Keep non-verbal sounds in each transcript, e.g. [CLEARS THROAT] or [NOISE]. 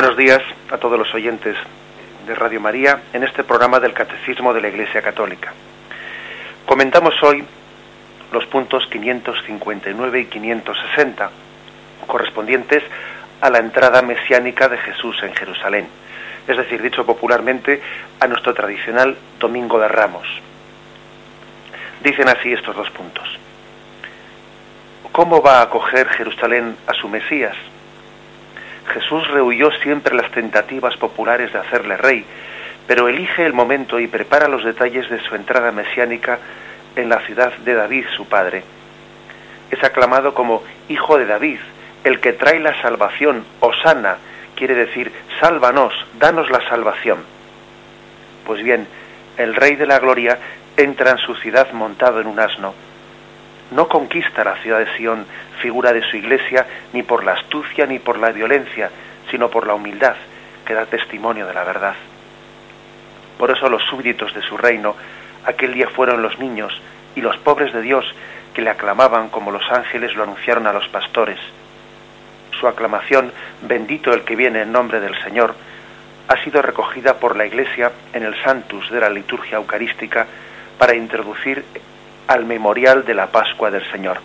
Buenos días a todos los oyentes de Radio María en este programa del Catecismo de la Iglesia Católica. Comentamos hoy los puntos 559 y 560 correspondientes a la entrada mesiánica de Jesús en Jerusalén, es decir, dicho popularmente, a nuestro tradicional Domingo de Ramos. Dicen así estos dos puntos. ¿Cómo va a acoger Jerusalén a su Mesías? Jesús rehuyó siempre las tentativas populares de hacerle rey, pero elige el momento y prepara los detalles de su entrada mesiánica en la ciudad de David, su padre. Es aclamado como Hijo de David, el que trae la salvación, Osana, quiere decir, sálvanos, danos la salvación. Pues bien, el Rey de la Gloria entra en su ciudad montado en un asno. No conquista la ciudad de Sión, figura de su iglesia, ni por la astucia ni por la violencia, sino por la humildad, que da testimonio de la verdad. Por eso los súbditos de su reino aquel día fueron los niños y los pobres de Dios que le aclamaban como los ángeles lo anunciaron a los pastores. Su aclamación, bendito el que viene en nombre del Señor, ha sido recogida por la Iglesia en el Santus de la liturgia eucarística para introducir al memorial de la Pascua del Señor.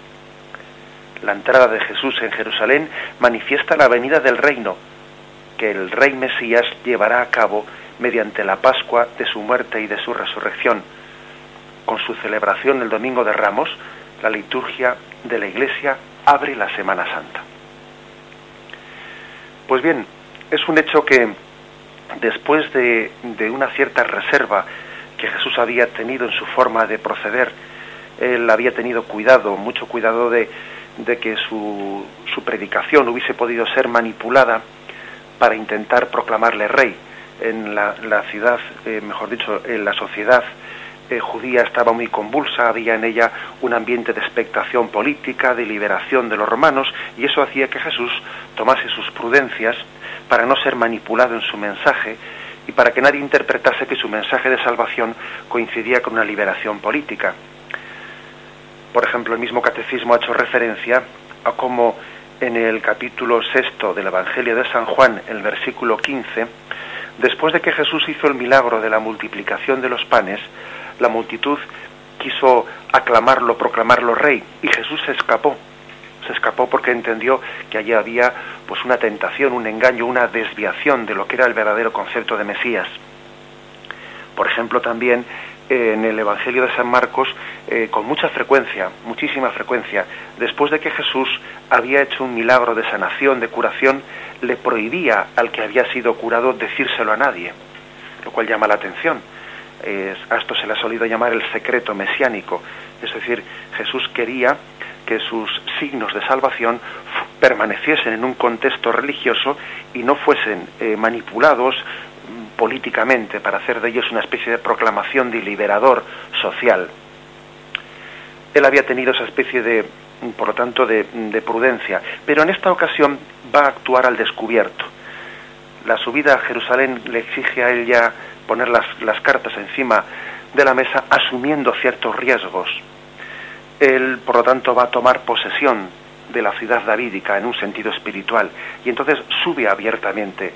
La entrada de Jesús en Jerusalén manifiesta la venida del reino, que el Rey Mesías llevará a cabo mediante la Pascua de su muerte y de su resurrección. Con su celebración el Domingo de Ramos, la liturgia de la Iglesia abre la Semana Santa. Pues bien, es un hecho que después de, una cierta reserva que Jesús había tenido en su forma de proceder, él había tenido cuidado, mucho cuidado de, de que su, predicación hubiese podido ser manipulada para intentar proclamarle rey. En la, ciudad, eh, mejor dicho, en la sociedad eh, judía estaba muy convulsa, había en ella un ambiente de expectación política, de liberación de los romanos, y eso hacía que Jesús tomase sus prudencias para no ser manipulado en su mensaje y para que nadie interpretase que su mensaje de salvación coincidía con una liberación política. Por ejemplo, el mismo catecismo ha hecho referencia a cómo en el capítulo sexto del Evangelio de San Juan, el versículo 15, después de que Jesús hizo el milagro de la multiplicación de los panes, la multitud quiso aclamarlo, proclamarlo rey, y Jesús se escapó. Se escapó porque entendió que allí había pues una tentación, un engaño, una desviación de lo que era el verdadero concepto de Mesías. Por ejemplo, también en el Evangelio de San Marcos eh, con mucha frecuencia, muchísima frecuencia, después de que Jesús había hecho un milagro de sanación, de curación, le prohibía al que había sido curado decírselo a nadie, lo cual llama la atención. a esto se le ha solido llamar el secreto mesiánico, es decir, Jesús quería que sus signos de salvación permaneciesen en un contexto religioso y no fuesen eh, manipulados políticamente para hacer de ellos una especie de proclamación de liberador social. Él había tenido esa especie de, por lo tanto, de, prudencia, pero en esta ocasión va a actuar al descubierto. La subida a Jerusalén le exige a él ya poner las, las cartas encima de la mesa asumiendo ciertos riesgos. Él, por lo tanto, va a tomar posesión de la ciudad davídica en un sentido espiritual y entonces sube abiertamente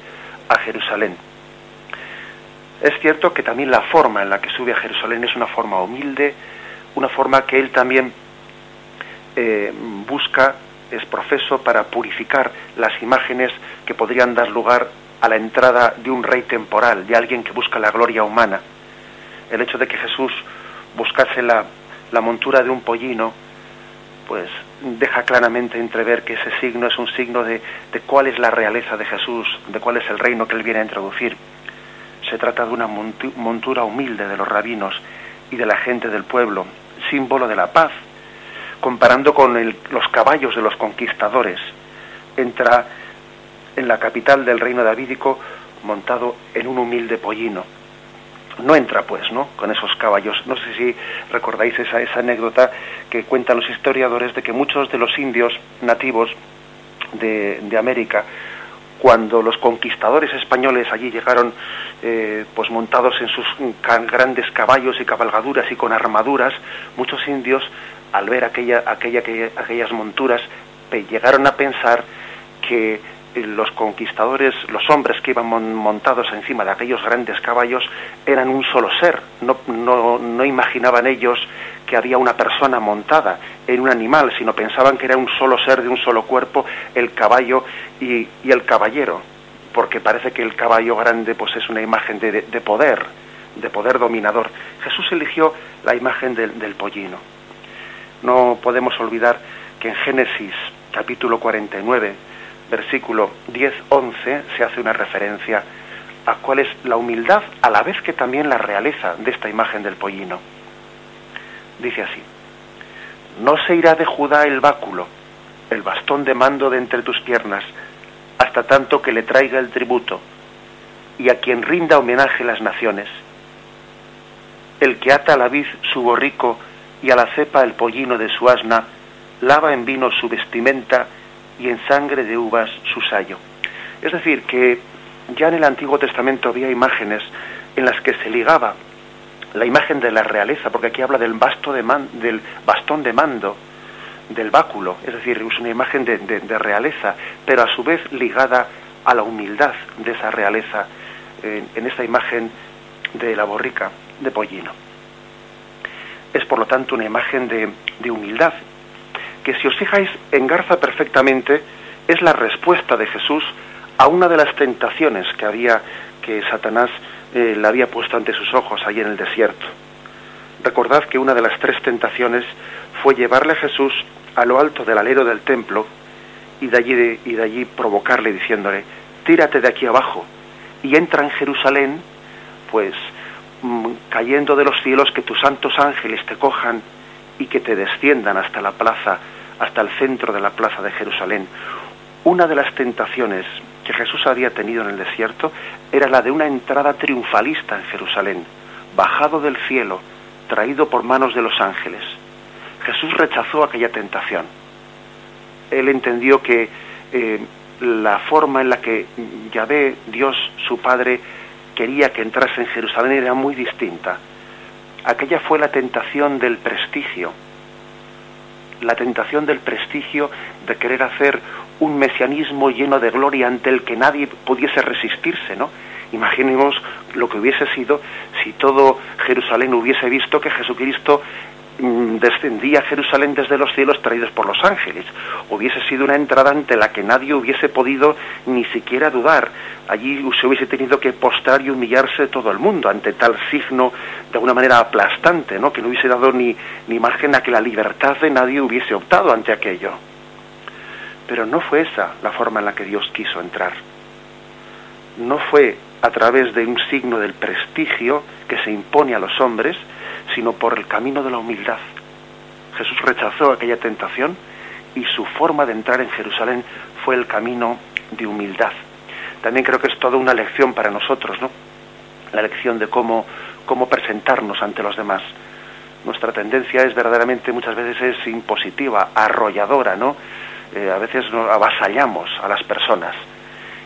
a Jerusalén. Es cierto que también la forma en la que sube a Jerusalén es una forma humilde, una forma que él también eh, busca, es profeso, para purificar las imágenes que podrían dar lugar a la entrada de un rey temporal, de alguien que busca la gloria humana. El hecho de que Jesús buscase la, montura de un pollino, pues deja claramente entrever que ese signo es un signo de cuál es la realeza de Jesús, de cuál es el reino que él viene a introducir. Se trata de una montura humilde de los rabinos y de la gente del pueblo, símbolo de la paz, comparando con los caballos de los conquistadores. Entra en la capital del reino davídico montado en un humilde pollino. No entra, pues, ¿no? Con esos caballos. No sé si recordáis esa, esa anécdota que cuentan los historiadores de que muchos de los indios nativos de, de América cuando los conquistadores españoles allí llegaron eh, pues montados en sus grandes caballos y cabalgaduras y con armaduras, muchos indios al ver aquella, aquella, aquellas monturas llegaron a pensar que los conquistadores, los hombres que iban montados encima de aquellos grandes caballos, eran un solo ser. No, no, no, imaginaban ellos que había una persona montada en un animal, sino pensaban que era un solo ser de un solo cuerpo, el caballo y, el caballero, porque parece que el caballo grande pues es una imagen de, de, poder, de poder dominador. Jesús eligió la imagen del, del pollino. No podemos olvidar que en Génesis capítulo 49, versículo 10-11, se hace una referencia a cuál es la humildad a la vez que también la realeza de esta imagen del pollino. Dice así, no se irá de Judá el báculo, el bastón de mando de entre tus piernas, hasta tanto que le traiga el tributo, y a quien rinda homenaje las naciones. El que ata a la vid su borrico y a la cepa el pollino de su asna, lava en vino su vestimenta y en sangre de uvas su sayo. Es decir, que ya en el Antiguo Testamento había imágenes en las que se ligaba la imagen de la realeza, porque aquí habla del, basto de del bastón de mando, del báculo, es decir, es una imagen de, realeza, pero a su vez ligada a la humildad de esa realeza en, en esta imagen de la borrica de pollino. Es por lo tanto una imagen de, de humildad que si os fijáis engarza perfectamente es la respuesta de Jesús a una de las tentaciones que había que Satanás eh, le había puesto ante sus ojos allí en el desierto. Recordad que una de las tres tentaciones fue llevarle a Jesús a lo alto del alero del templo y de allí, y de allí provocarle diciéndole, tírate de aquí abajo y entra en Jerusalén, pues mm, cayendo de los cielos que tus santos ángeles te cojan y que te desciendan hasta la plaza hasta el centro de la plaza de Jerusalén. Una de las tentaciones que Jesús había tenido en el desierto era la de una entrada triunfalista en Jerusalén, bajado del cielo, traído por manos de los ángeles. Jesús rechazó aquella tentación. Él entendió que eh, la forma en la que Yahvé, Dios, su Padre, quería que entrase en Jerusalén era muy distinta. Aquella fue la tentación del prestigio, la tentación del prestigio de querer hacer un mesianismo lleno de gloria ante el que nadie pudiese resistirse, ¿no? Imaginemos lo que hubiese sido si todo Jerusalén hubiese visto que Jesucristo Mm, descendía a Jerusalén desde los cielos traídos por los ángeles. Hubiese sido una entrada ante la que nadie hubiese podido ni siquiera dudar. Allí se hubiese tenido que postrar y humillarse todo el mundo ante tal signo de alguna manera aplastante, ¿no? que no hubiese dado ni, ni margen a que la libertad de nadie hubiese optado ante aquello. Pero no fue esa la forma en la que Dios quiso entrar. No fue a través de un signo del prestigio que se impone a los hombres, sino por el camino de la humildad. Jesús rechazó aquella tentación y su forma de entrar en Jerusalén fue el camino de humildad. También creo que es toda una lección para nosotros, ¿no? La lección de cómo, cómo presentarnos ante los demás. Nuestra tendencia es verdaderamente muchas veces es impositiva, arrolladora, ¿no? Eh, a veces nos avasallamos a las personas.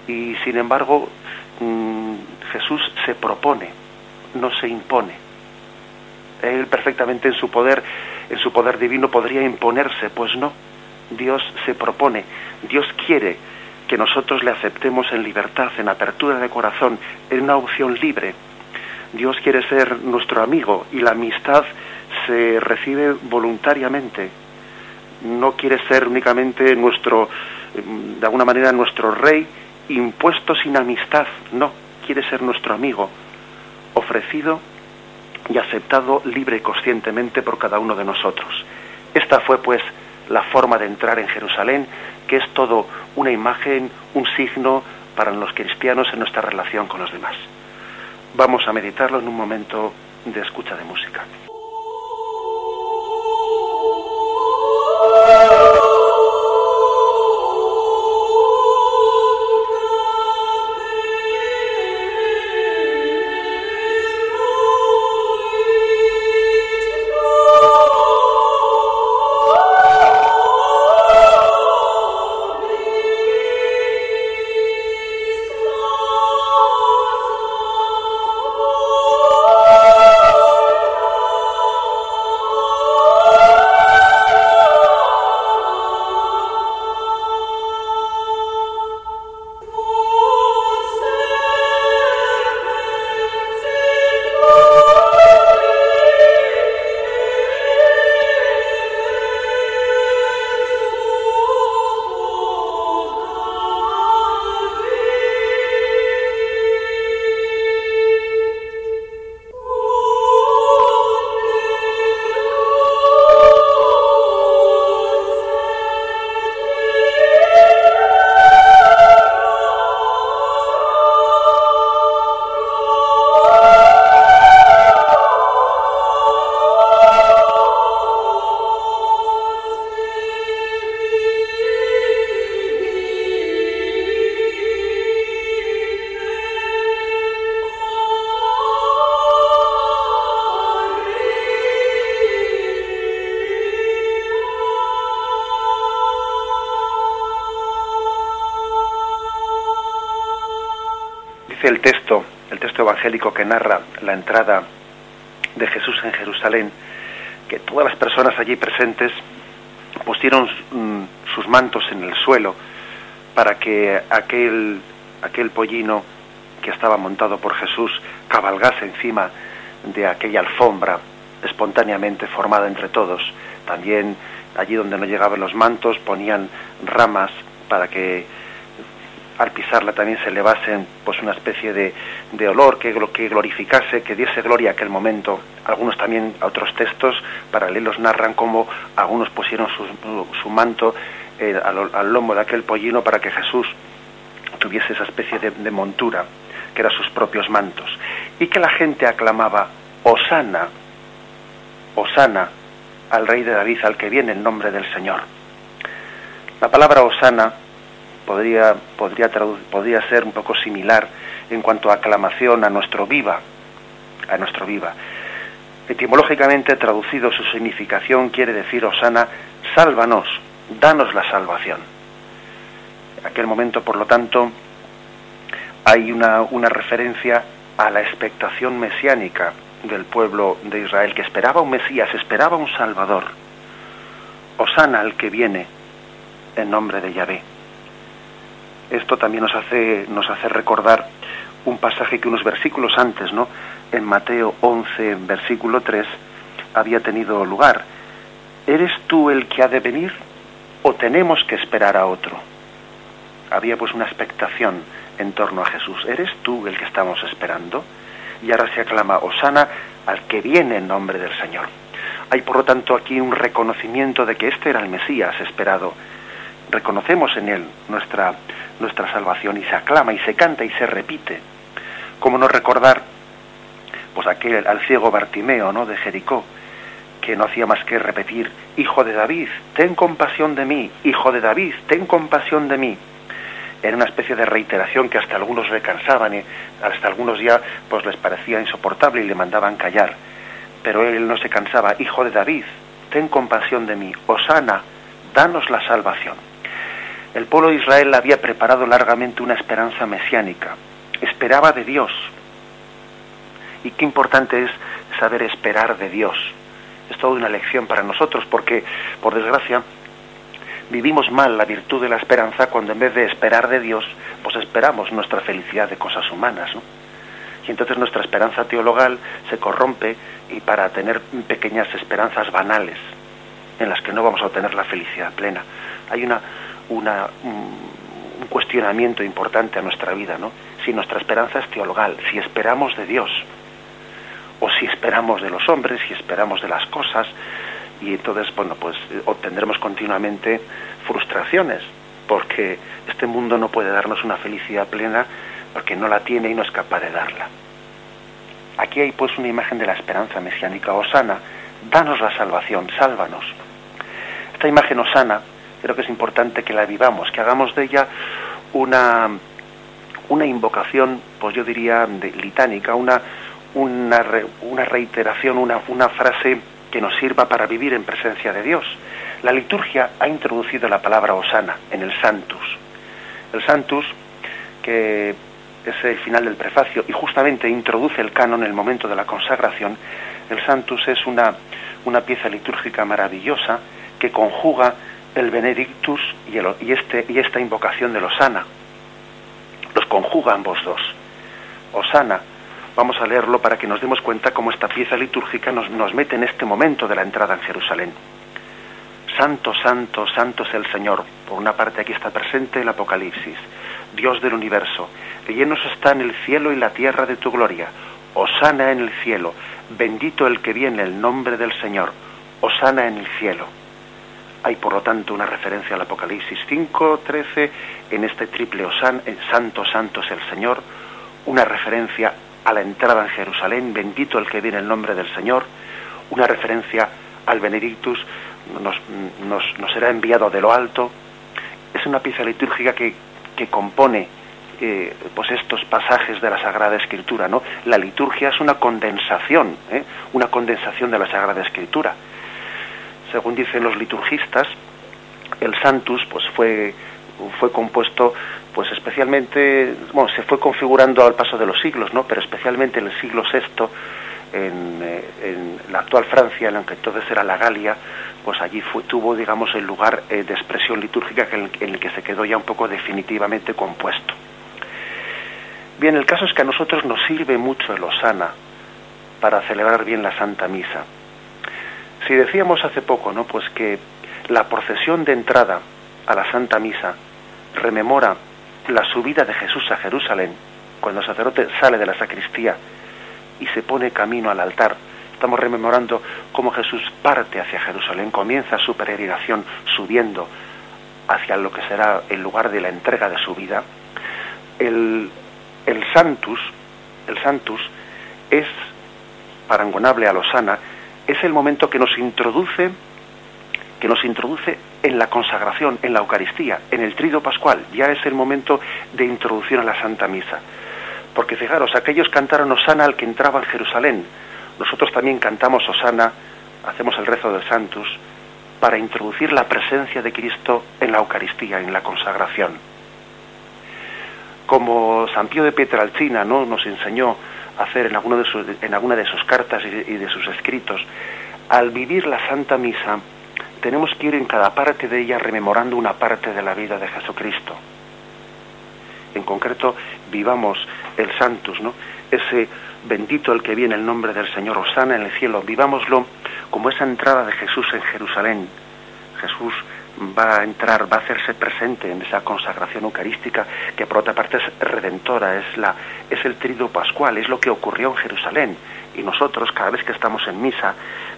Y sin embargo, mm, Jesús se propone, no se impone él perfectamente en su poder, en su poder divino podría imponerse, pues no. Dios se propone, Dios quiere que nosotros le aceptemos en libertad, en apertura de corazón, en una opción libre. Dios quiere ser nuestro amigo y la amistad se recibe voluntariamente. No quiere ser únicamente nuestro, de alguna manera, nuestro rey impuesto sin amistad. No, quiere ser nuestro amigo, ofrecido y aceptado libre y conscientemente por cada uno de nosotros. Esta fue pues la forma de entrar en Jerusalén, que es todo una imagen, un signo para los cristianos en nuestra relación con los demás. Vamos a meditarlo en un momento de escucha de música. Que narra la entrada de Jesús en Jerusalén, que todas las personas allí presentes pusieron mm, sus mantos en el suelo para que aquel, aquel pollino que estaba montado por Jesús cabalgase encima de aquella alfombra espontáneamente formada entre todos. También allí donde no llegaban los mantos ponían ramas para que al pisarla también se elevase pues una especie de, de olor que, que glorificase, que diese gloria a aquel momento. Algunos también, otros textos paralelos narran cómo algunos pusieron su, manto eh, al, lomo de aquel pollino para que Jesús tuviese esa especie de, montura, que eran sus propios mantos. Y que la gente aclamaba, Osana, Osana al rey de David, al que viene en nombre del Señor. La palabra Osana podría, podría, podría ser un poco similar en cuanto a aclamación a nuestro viva, a nuestro viva. Etimológicamente traducido su significación quiere decir Osana, sálvanos, danos la salvación. En aquel momento, por lo tanto, hay una, una referencia a la expectación mesiánica del pueblo de Israel, que esperaba un Mesías, esperaba un Salvador. Osana al que viene en nombre de Yahvé. Esto también nos hace, nos hace recordar un pasaje que unos versículos antes, ¿no? En Mateo 11, versículo 3, había tenido lugar. ¿Eres tú el que ha de venir o tenemos que esperar a otro? Había pues una expectación en torno a Jesús. ¿Eres tú el que estamos esperando? Y ahora se aclama Osana al que viene en nombre del Señor. Hay por lo tanto aquí un reconocimiento de que este era el Mesías esperado. Reconocemos en él nuestra, nuestra salvación y se aclama y se canta y se repite. ¿Cómo no recordar pues aquel al ciego Bartimeo, ¿no? de Jericó, que no hacía más que repetir, Hijo de David, ten compasión de mí, Hijo de David, ten compasión de mí era una especie de reiteración que hasta algunos le cansaban y hasta algunos ya pues les parecía insoportable y le mandaban callar. Pero él no se cansaba, hijo de David, ten compasión de mí, Osana, danos la salvación. El pueblo de Israel había preparado largamente una esperanza mesiánica, esperaba de Dios. Y qué importante es saber esperar de Dios. Es toda una lección para nosotros porque, por desgracia, vivimos mal la virtud de la esperanza cuando en vez de esperar de Dios, pues esperamos nuestra felicidad de cosas humanas, ¿no? Y entonces nuestra esperanza teologal se corrompe y para tener pequeñas esperanzas banales en las que no vamos a obtener la felicidad plena. Hay una, una un cuestionamiento importante a nuestra vida, ¿no? Si nuestra esperanza es teologal, si esperamos de Dios, o si esperamos de los hombres, si esperamos de las cosas, y entonces, bueno, pues eh, obtendremos continuamente frustraciones, porque este mundo no puede darnos una felicidad plena porque no la tiene y no es capaz de darla. Aquí hay pues una imagen de la esperanza mesiánica, Osana, danos la salvación, sálvanos. Esta imagen Osana, creo que es importante que la vivamos, que hagamos de ella una, una invocación, pues yo diría, litánica, una, una, una reiteración, una, una frase que nos sirva para vivir en presencia de Dios. La liturgia ha introducido la palabra osana en el Santus. El Santus, que es el final del prefacio y justamente introduce el canon en el momento de la consagración, el Santus es una, una pieza litúrgica maravillosa que conjuga el Benedictus y, este, y esta invocación del Osana. Los conjuga ambos dos. Osana Vamos a leerlo para que nos demos cuenta cómo esta pieza litúrgica nos, nos mete en este momento de la entrada en Jerusalén. Santo, santo, santo es el Señor. Por una parte aquí está presente el Apocalipsis, Dios del universo. Llenos está en el cielo y la tierra de tu gloria. Osana en el cielo. Bendito el que viene el nombre del Señor. Osana en el cielo. Hay por lo tanto una referencia al Apocalipsis 5, 13 en este triple Osana, en Santo, santo es el Señor, una referencia a la entrada en Jerusalén, bendito el que viene el nombre del Señor, una referencia al Benedictus, nos, nos, será enviado de lo alto. Es una pieza litúrgica que, que compone eh, pues estos pasajes de la Sagrada Escritura. ¿no? La liturgia es una condensación, ¿eh? una condensación de la Sagrada Escritura. Según dicen los liturgistas, el Santus pues, fue fue compuesto pues especialmente, bueno, se fue configurando al paso de los siglos, ¿no? Pero especialmente en el siglo VI, en, eh, en la actual Francia, en la que entonces era la Galia, pues allí fue, tuvo, digamos, el lugar eh, de expresión litúrgica en el, en el que se quedó ya un poco definitivamente compuesto. Bien, el caso es que a nosotros nos sirve mucho el Osana para celebrar bien la Santa Misa. Si decíamos hace poco, ¿no? Pues que la procesión de entrada a la Santa Misa rememora la subida de Jesús a Jerusalén, cuando el sacerdote sale de la sacristía y se pone camino al altar. Estamos rememorando cómo Jesús parte hacia Jerusalén, comienza su peregrinación subiendo hacia lo que será el lugar de la entrega de su vida. El, el Santus, el Santus es parangonable a Losana, es el momento que nos introduce que nos introduce en la consagración, en la Eucaristía, en el trido pascual. Ya es el momento de introducción a la Santa Misa. Porque fijaros, aquellos cantaron Osana al que entraba en Jerusalén. Nosotros también cantamos Osana, hacemos el rezo del Santus, para introducir la presencia de Cristo en la Eucaristía, en la consagración. Como San Pío de Pietralcina ¿no? nos enseñó hacer en, alguno de sus, en alguna de sus cartas y de, sus escritos, al vivir la Santa Misa, tenemos que ir en cada parte de ella rememorando una parte de la vida de Jesucristo. En concreto, vivamos el Santus, ¿no? Ese bendito el que viene el nombre del Señor, Osana en el cielo, vivámoslo como esa entrada de Jesús en Jerusalén. Jesús va a entrar, va a hacerse presente en esa consagración eucarística que por otra parte es redentora, es la es el trido pascual, es lo que ocurrió en Jerusalén y nosotros cada vez que estamos en misa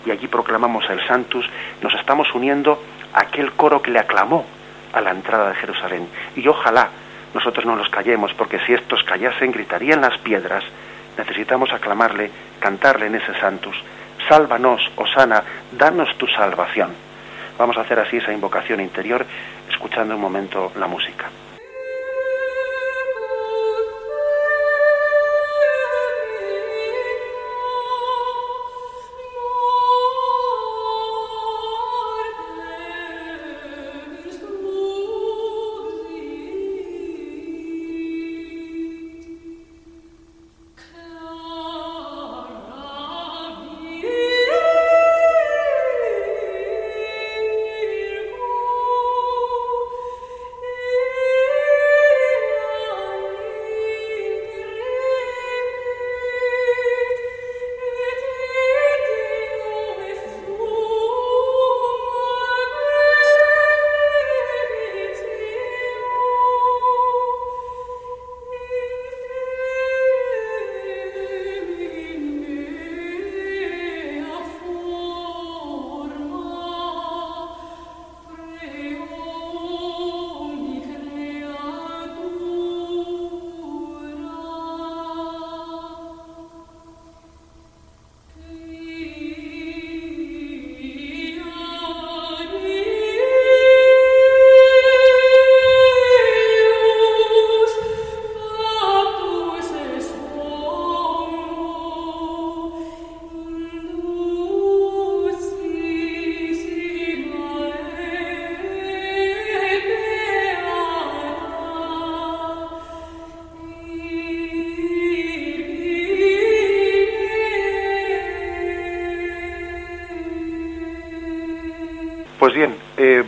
y allí proclamamos el Santus, nos estamos uniendo a aquel coro que le aclamó a la entrada de Jerusalén. Y ojalá nosotros no nos callemos, porque si estos callasen gritarían las piedras. Necesitamos aclamarle, cantarle en ese Santus. Sálvanos, Osana, danos tu salvación. Vamos a hacer así esa invocación interior, escuchando un momento la música.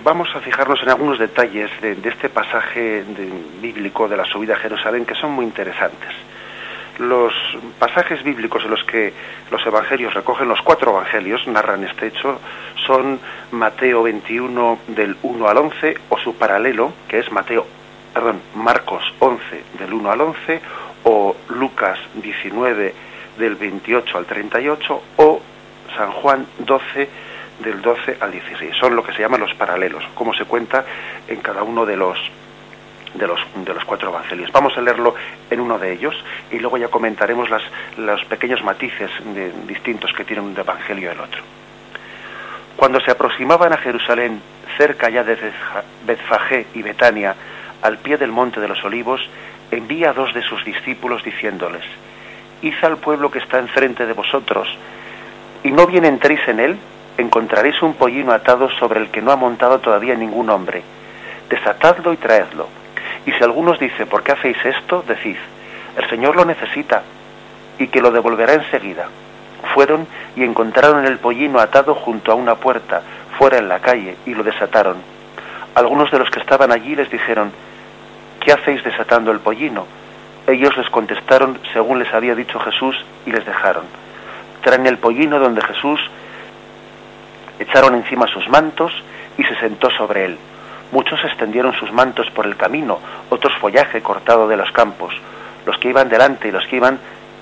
Vamos a fijarnos en algunos detalles de, este pasaje bíblico de la subida a Jerusalén que son muy interesantes. Los pasajes bíblicos en los que los evangelios recogen, los cuatro evangelios narran este hecho, son Mateo 21 del 1 al 11 o su paralelo, que es Mateo, perdón, Marcos 11 del 1 al 11 o Lucas 19 del 28 al 38 o San Juan 12 del 12 al 16. Son lo que se llaman los paralelos, como se cuenta en cada uno de los de los, de los cuatro evangelios. Vamos a leerlo en uno de ellos y luego ya comentaremos las, los pequeños matices distintos que tiene un evangelio el otro. Cuando se aproximaban a Jerusalén, cerca ya de Betfagé y Betania, al pie del monte de los olivos, envía a dos de sus discípulos diciéndoles, Id al pueblo que está enfrente de vosotros, y no bien entréis en él, encontraréis un pollino atado sobre el que no ha montado todavía ningún hombre. desatadlo y traedlo. Y si algunos dicen, ¿por qué hacéis esto? Decid, el Señor lo necesita y que lo devolverá enseguida. Fueron y encontraron el pollino atado junto a una puerta, fuera en la calle, y lo desataron. Algunos de los que estaban allí les dijeron, ¿qué hacéis desatando el pollino? Ellos les contestaron según les había dicho Jesús y les dejaron. Traen el pollino donde Jesús echaron encima sus mantos y se sentó sobre él. Muchos extendieron sus mantos por el camino, otros follaje cortado de los campos. Los que iban delante y los que iban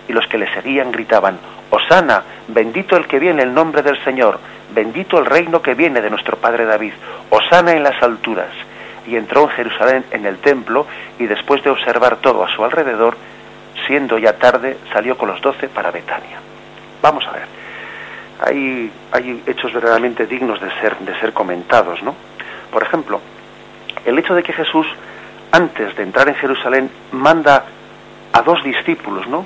y los que le seguían gritaban, Osana, bendito el que viene el nombre del Señor, bendito el reino que viene de nuestro Padre David, Osana en las alturas. Y entró en Jerusalén en el templo y después de observar todo a su alrededor, siendo ya tarde, salió con los doce para Betania. Vamos a ver, hay, hay hechos verdaderamente dignos de ser, de ser comentados, ¿no? Por ejemplo, el hecho de que Jesús, antes de entrar en Jerusalén, manda a dos discípulos, ¿no?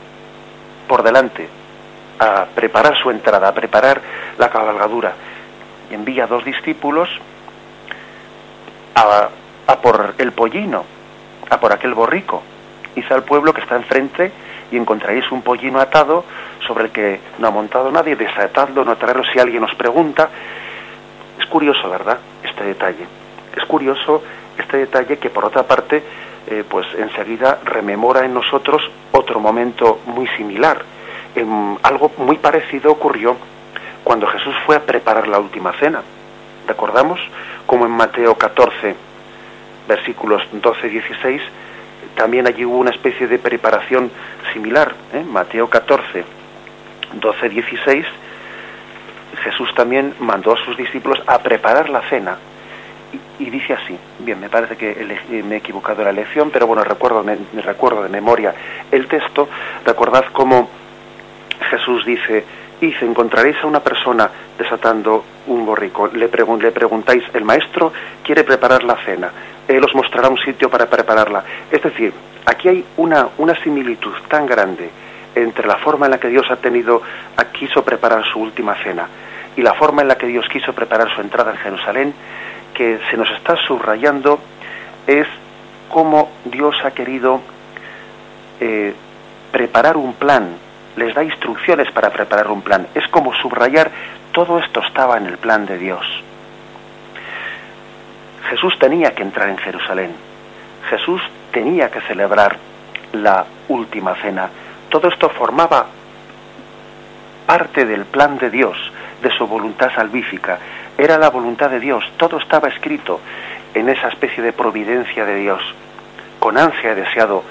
Por delante, a preparar su entrada, a preparar la cabalgadura. Y envía a dos discípulos a, a por el pollino, a por aquel borrico. Dice al pueblo que está enfrente y encontraréis un pollino atado sobre el que no ha montado nadie, desatadlo, no traerlo si alguien os pregunta. Es curioso, ¿verdad? Este detalle. Es curioso este detalle que por otra parte eh, pues enseguida rememora en nosotros otro momento muy similar. algo muy parecido ocurrió cuando Jesús fue a preparar la última cena. ¿Recordamos? Como en Mateo 14, versículos 12-16, también allí hubo una especie de preparación similar. ¿eh? Mateo 14, 12-16, Jesús también mandó a sus discípulos a preparar la cena y, dice así, bien, me parece que eh, me he equivocado en la lección, pero bueno, recuerdo, me, recuerdo de memoria el texto, recordad cómo Jesús dice, dice, encontraréis a una persona desatando un borrico, le, le preguntáis, el maestro quiere preparar la cena, él os mostrará un sitio para prepararla. Es decir, aquí hay una, una similitud tan grande entre la forma en la que Dios ha tenido, quiso preparar su última cena y la forma en la que Dios quiso preparar su entrada en Jerusalén, que se nos está subrayando es cómo Dios ha querido eh, preparar un plan, les da instrucciones para preparar un plan. Es como subrayar, todo esto estaba en el plan de Dios. Jesús tenía que entrar en Jerusalén, Jesús tenía que celebrar la última cena. Todo esto formaba parte del plan de Dios, de su voluntad salvífica era la voluntad de Dios, todo estaba escrito en esa especie de providencia de Dios. Con ansia he deseado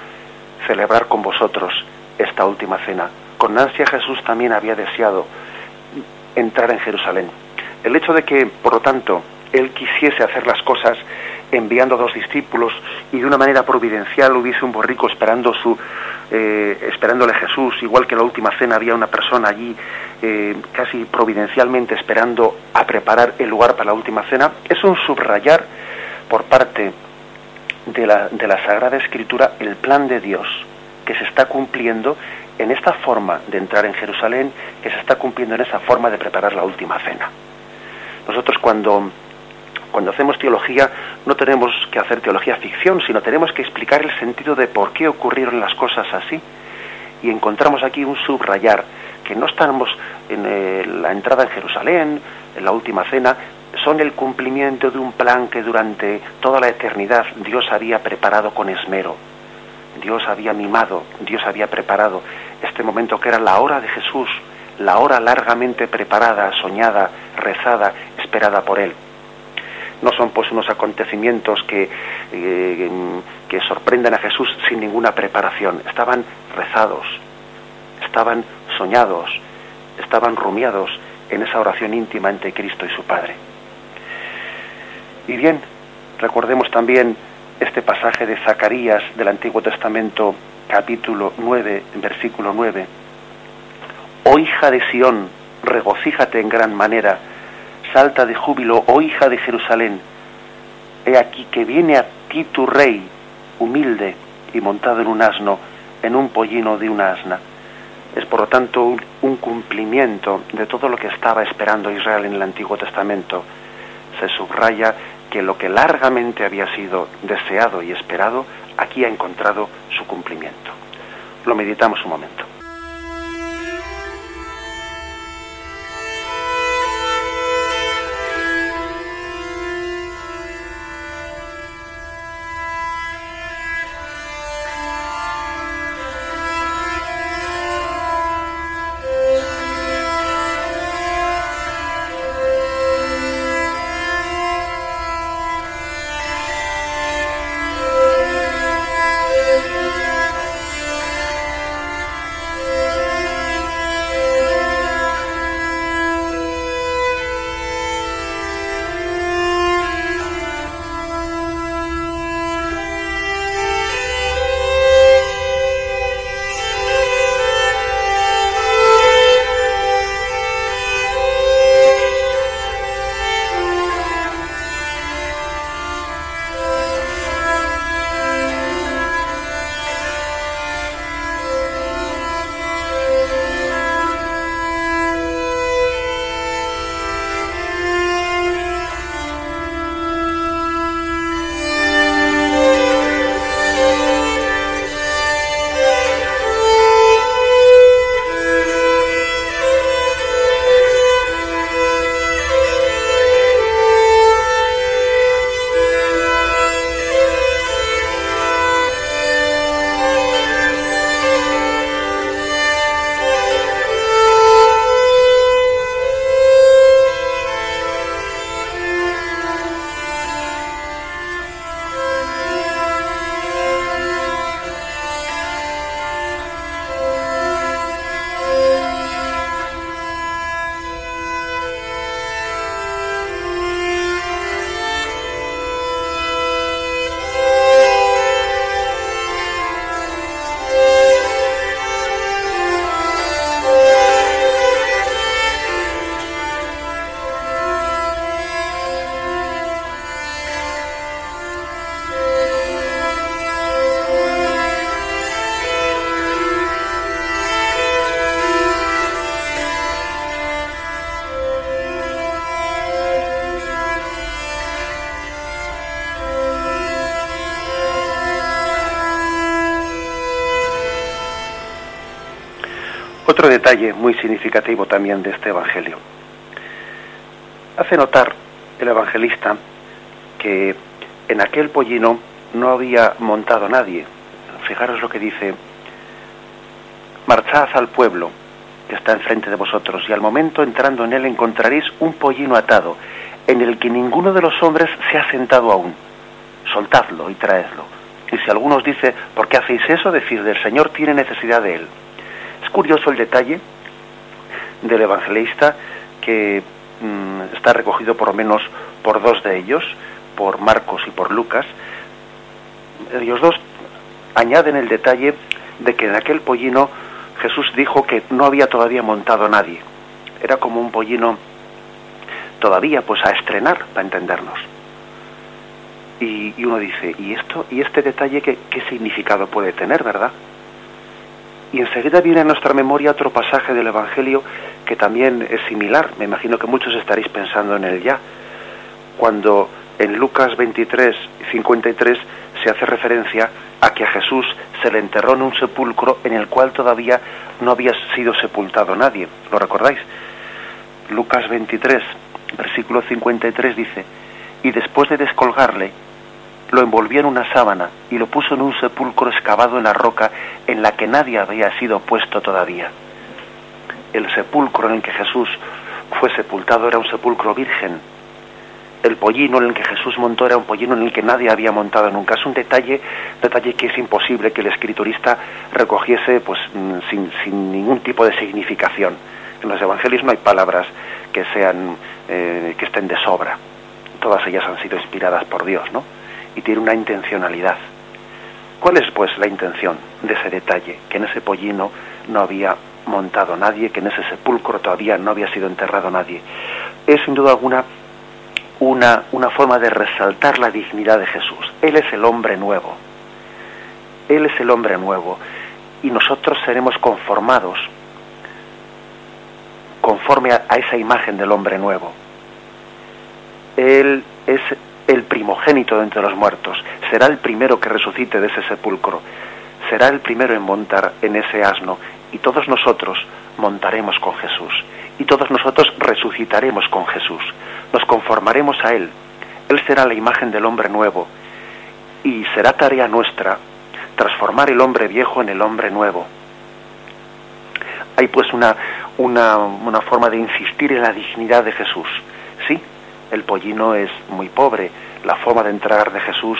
celebrar con vosotros esta última cena. Con ansia Jesús también había deseado entrar en Jerusalén. El hecho de que, por lo tanto, él quisiese hacer las cosas enviando a dos discípulos y de una manera providencial hubiese un borrico esperando su eh, esperándole Jesús, igual que en la última cena había una persona allí eh, casi providencialmente esperando a preparar el lugar para la última cena, es un subrayar por parte de la, de la Sagrada Escritura el plan de Dios que se está cumpliendo en esta forma de entrar en Jerusalén, que se está cumpliendo en esa forma de preparar la última cena. Nosotros cuando cuando hacemos teología no tenemos que hacer teología ficción, sino tenemos que explicar el sentido de por qué ocurrieron las cosas así. Y encontramos aquí un subrayar, que no estamos en eh, la entrada en Jerusalén, en la última cena, son el cumplimiento de un plan que durante toda la eternidad Dios había preparado con esmero. Dios había mimado, Dios había preparado este momento que era la hora de Jesús, la hora largamente preparada, soñada, rezada, esperada por Él no son pues unos acontecimientos que, eh, que sorprenden a Jesús sin ninguna preparación. Estaban rezados, estaban soñados, estaban rumiados en esa oración íntima entre Cristo y su Padre. Y bien, recordemos también este pasaje de Zacarías del Antiguo Testamento, capítulo 9, versículo 9. Oh hija de Sión, regocíjate en gran manera, salta de júbilo, oh hija de Jerusalén. He aquí que viene a ti tu rey, humilde y montado en un asno, en un pollino de una asna. Es por lo tanto un, cumplimiento de todo lo que estaba esperando Israel en el Antiguo Testamento. Se subraya que lo que largamente había sido deseado y esperado, aquí ha encontrado su cumplimiento. Lo meditamos un momento. Detalle muy significativo también de este Evangelio. Hace notar el evangelista que en aquel pollino no había montado nadie. Fijaros lo que dice, marchad al pueblo que está enfrente de vosotros y al momento entrando en él encontraréis un pollino atado en el que ninguno de los hombres se ha sentado aún. Soltadlo y traedlo. Y si alguno os dice, ¿por qué hacéis eso? Decir, el Señor tiene necesidad de él. Es curioso el detalle del evangelista que mm, está recogido por lo menos por dos de ellos, por Marcos y por Lucas. Ellos dos añaden el detalle de que en aquel pollino Jesús dijo que no había todavía montado nadie. Era como un pollino todavía pues a estrenar, para entendernos. Y, uno dice, ¿y esto, y este detalle qué, qué significado puede tener, verdad? Y enseguida viene a nuestra memoria otro pasaje del Evangelio que también es similar. Me imagino que muchos estaréis pensando en él ya. Cuando en Lucas 23, 53 se hace referencia a que a Jesús se le enterró en un sepulcro en el cual todavía no había sido sepultado nadie. ¿Lo recordáis? Lucas 23, versículo 53 dice, y después de descolgarle, lo envolvió en una sábana y lo puso en un sepulcro excavado en la roca en la que nadie había sido puesto todavía. El sepulcro en el que Jesús fue sepultado era un sepulcro virgen. El pollino en el que Jesús montó era un pollino en el que nadie había montado nunca. Es un detalle, detalle que es imposible que el escriturista recogiese pues, mm, sin, sin ningún tipo de significación. En los evangelios no hay palabras que sean eh, que estén de sobra. Todas ellas han sido inspiradas por Dios, ¿no? Y tiene una intencionalidad. ¿Cuál es pues la intención de ese detalle? Que en ese pollino no había montado nadie, que en ese sepulcro todavía no había sido enterrado nadie. Es sin duda alguna una, una forma de resaltar la dignidad de Jesús. Él es el hombre nuevo. Él es el hombre nuevo. Y nosotros seremos conformados conforme a, a esa imagen del hombre nuevo. Él es el primogénito de entre los muertos, será el primero que resucite de ese sepulcro, será el primero en montar en ese asno, y todos nosotros montaremos con Jesús, y todos nosotros resucitaremos con Jesús, nos conformaremos a Él, Él será la imagen del hombre nuevo, y será tarea nuestra transformar el hombre viejo en el hombre nuevo. Hay pues una, una, una forma de insistir en la dignidad de Jesús. El pollino es muy pobre, la forma de entrar de Jesús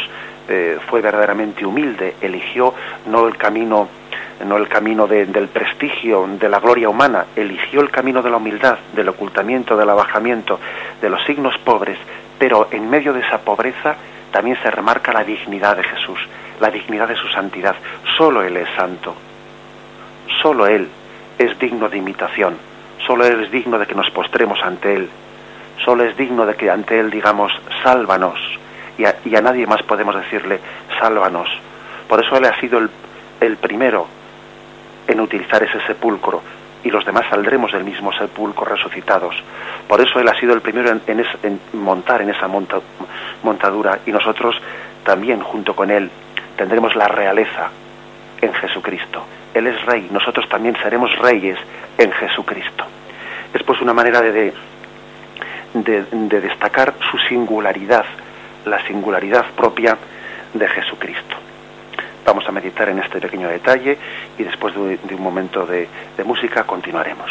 eh, fue verdaderamente humilde, eligió no el camino no el camino del prestigio, de la gloria humana, eligió el camino de la humildad, del ocultamiento, del abajamiento, de los signos pobres, pero en medio de esa pobreza también se remarca la dignidad de Jesús, la dignidad de su santidad. Solo Él es santo, solo Él es digno de imitación, solo Él es digno de que nos postremos ante Él, solo es digno de que ante Él digamos, sálvanos, y a, nadie más podemos decirle, sálvanos. Por eso Él ha sido el, primero en utilizar ese sepulcro, y los demás saldremos del mismo sepulcro resucitados. Por eso Él ha sido el primero en, montar en esa montadura, y nosotros también, junto con Él, tendremos la realeza en Jesucristo. Él es rey, nosotros también seremos reyes en Jesucristo. Es pues una manera de, de destacar su singularidad, la singularidad propia de Jesucristo. Vamos a meditar en este pequeño detalle y después de, un momento de música continuaremos.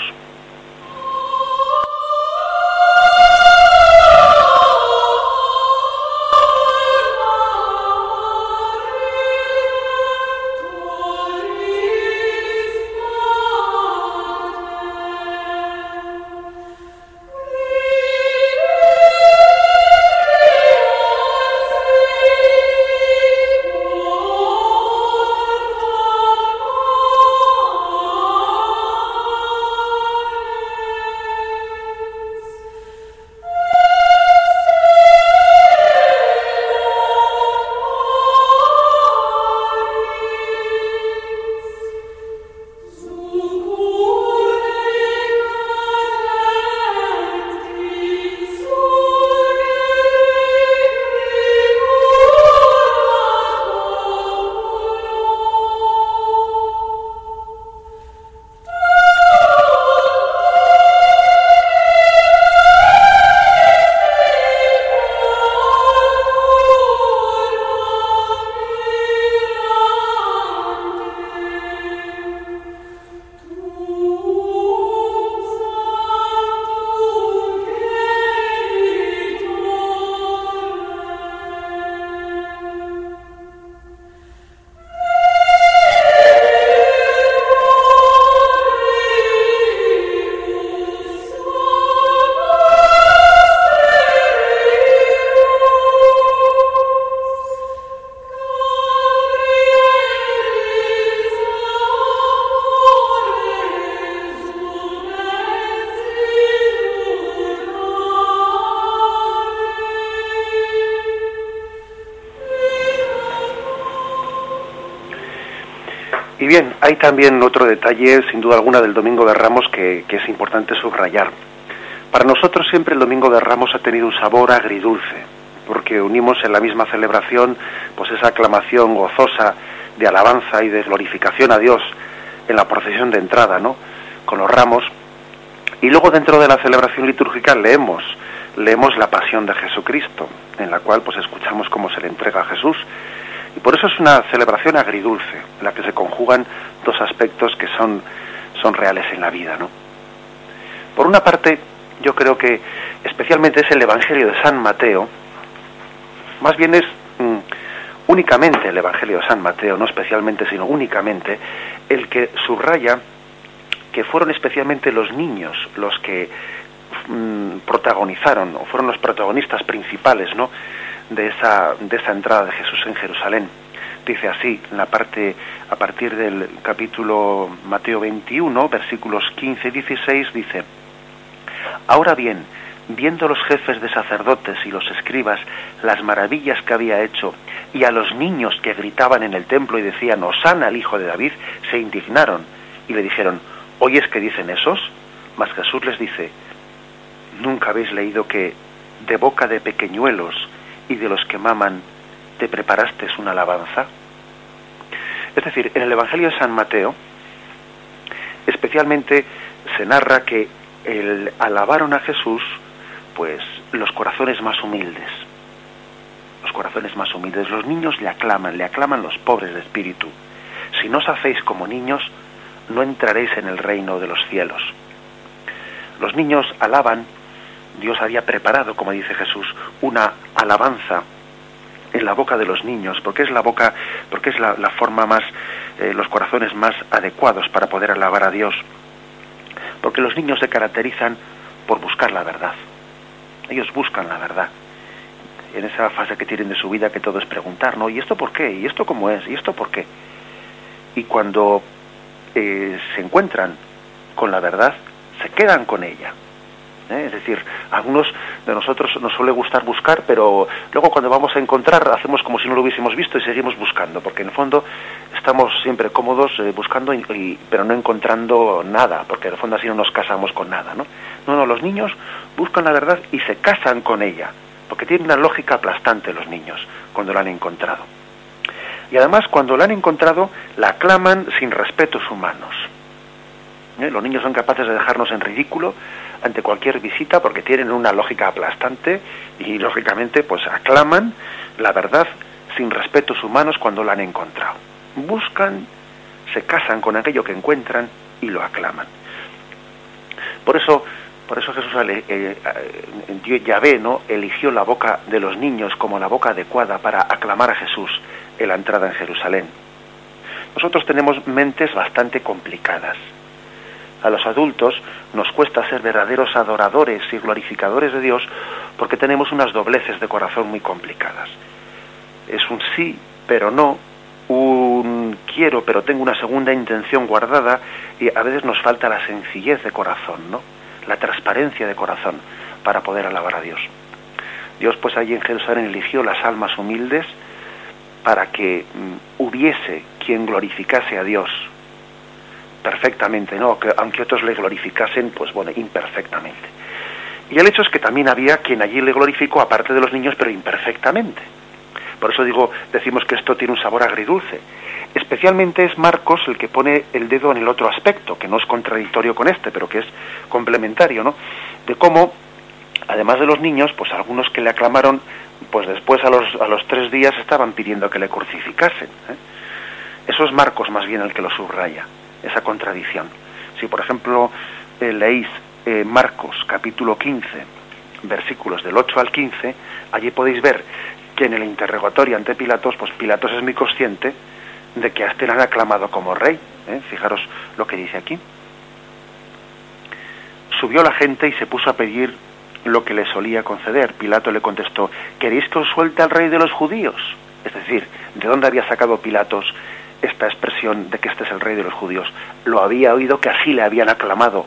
Y bien, hay también otro detalle, sin duda alguna, del Domingo de Ramos que, es importante subrayar. Para nosotros siempre el Domingo de Ramos ha tenido un sabor agridulce, porque unimos en la misma celebración pues esa aclamación gozosa de alabanza y de glorificación a Dios en la procesión de entrada, ¿no? Con los ramos. Y luego dentro de la celebración litúrgica leemos, leemos la pasión de Jesucristo, en la cual pues escuchamos cómo se le entrega a Jesús y por eso es una celebración agridulce, en la que se conjugan dos aspectos que son, son reales en la vida. ¿no? Por una parte, yo creo que especialmente es el Evangelio de San Mateo, más bien es mm, únicamente el Evangelio de San Mateo, no especialmente, sino únicamente, el que subraya que fueron especialmente los niños los que mm, protagonizaron, o fueron los protagonistas principales, ¿no? De esa, de esa entrada de Jesús en Jerusalén. Dice así, en la parte, a partir del capítulo Mateo 21, versículos 15 y 16, dice, Ahora bien, viendo los jefes de sacerdotes y los escribas las maravillas que había hecho, y a los niños que gritaban en el templo y decían, Osana al hijo de David, se indignaron y le dijeron, ¿oyes que dicen esos? Mas Jesús les dice, ¿nunca habéis leído que de boca de pequeñuelos y de los que maman te preparaste una alabanza. Es decir, en el Evangelio de San Mateo, especialmente se narra que el alabaron a Jesús, pues los corazones más humildes, los corazones más humildes, los niños le aclaman, le aclaman los pobres de espíritu. Si no os hacéis como niños, no entraréis en el reino de los cielos. Los niños alaban, Dios había preparado, como dice Jesús, una alabanza en la boca de los niños, porque es la boca, porque es la, forma más, eh, los corazones más adecuados para poder alabar a Dios. Porque los niños se caracterizan por buscar la verdad. Ellos buscan la verdad. En esa fase que tienen de su vida que todo es preguntar, ¿no? ¿Y esto por qué? ¿Y esto cómo es? ¿Y esto por qué? Y cuando eh, se encuentran con la verdad, se quedan con ella. ¿Eh? Es decir, a algunos de nosotros nos suele gustar buscar, pero luego cuando vamos a encontrar hacemos como si no lo hubiésemos visto y seguimos buscando, porque en el fondo estamos siempre cómodos eh, buscando, y, pero no encontrando nada, porque en el fondo así no nos casamos con nada. ¿no? no, no, los niños buscan la verdad y se casan con ella, porque tienen una lógica aplastante los niños cuando la han encontrado. Y además, cuando la han encontrado, la aclaman sin respetos humanos. ¿Eh? Los niños son capaces de dejarnos en ridículo ante cualquier visita porque tienen una lógica aplastante y, lógicamente, pues aclaman la verdad sin respetos humanos cuando la han encontrado. Buscan, se casan con aquello que encuentran y lo aclaman. Por eso, por eso Jesús eh, eh, Yahvé, ¿no? eligió la boca de los niños como la boca adecuada para aclamar a Jesús en la entrada en Jerusalén. Nosotros tenemos mentes bastante complicadas. A los adultos nos cuesta ser verdaderos adoradores y glorificadores de Dios porque tenemos unas dobleces de corazón muy complicadas. Es un sí, pero no, un quiero, pero tengo una segunda intención guardada y a veces nos falta la sencillez de corazón, ¿no? La transparencia de corazón para poder alabar a Dios. Dios pues allí en Jerusalén eligió las almas humildes para que mm, hubiese quien glorificase a Dios perfectamente, ¿no? Que, aunque otros le glorificasen, pues bueno, imperfectamente. Y el hecho es que también había quien allí le glorificó, aparte de los niños, pero imperfectamente. Por eso digo, decimos que esto tiene un sabor agridulce. Especialmente es Marcos el que pone el dedo en el otro aspecto, que no es contradictorio con este, pero que es complementario, ¿no? De cómo, además de los niños, pues algunos que le aclamaron pues después a los, a los tres días estaban pidiendo que le crucificasen. ¿eh? Eso es Marcos más bien el que lo subraya, esa contradicción. Si por ejemplo eh, leéis eh, Marcos capítulo 15, versículos del 8 al 15, allí podéis ver que en el interrogatorio ante Pilatos, pues Pilatos es muy consciente de que a este le han aclamado como rey. Fijaros lo que dice aquí. Subió la gente y se puso a pedir lo que le solía conceder. Pilato le contestó, ¿queréis que os suelte al rey de los judíos? Es decir, ¿de dónde había sacado Pilatos esta expresión de que este es el rey de los judíos? Lo había oído que así le habían aclamado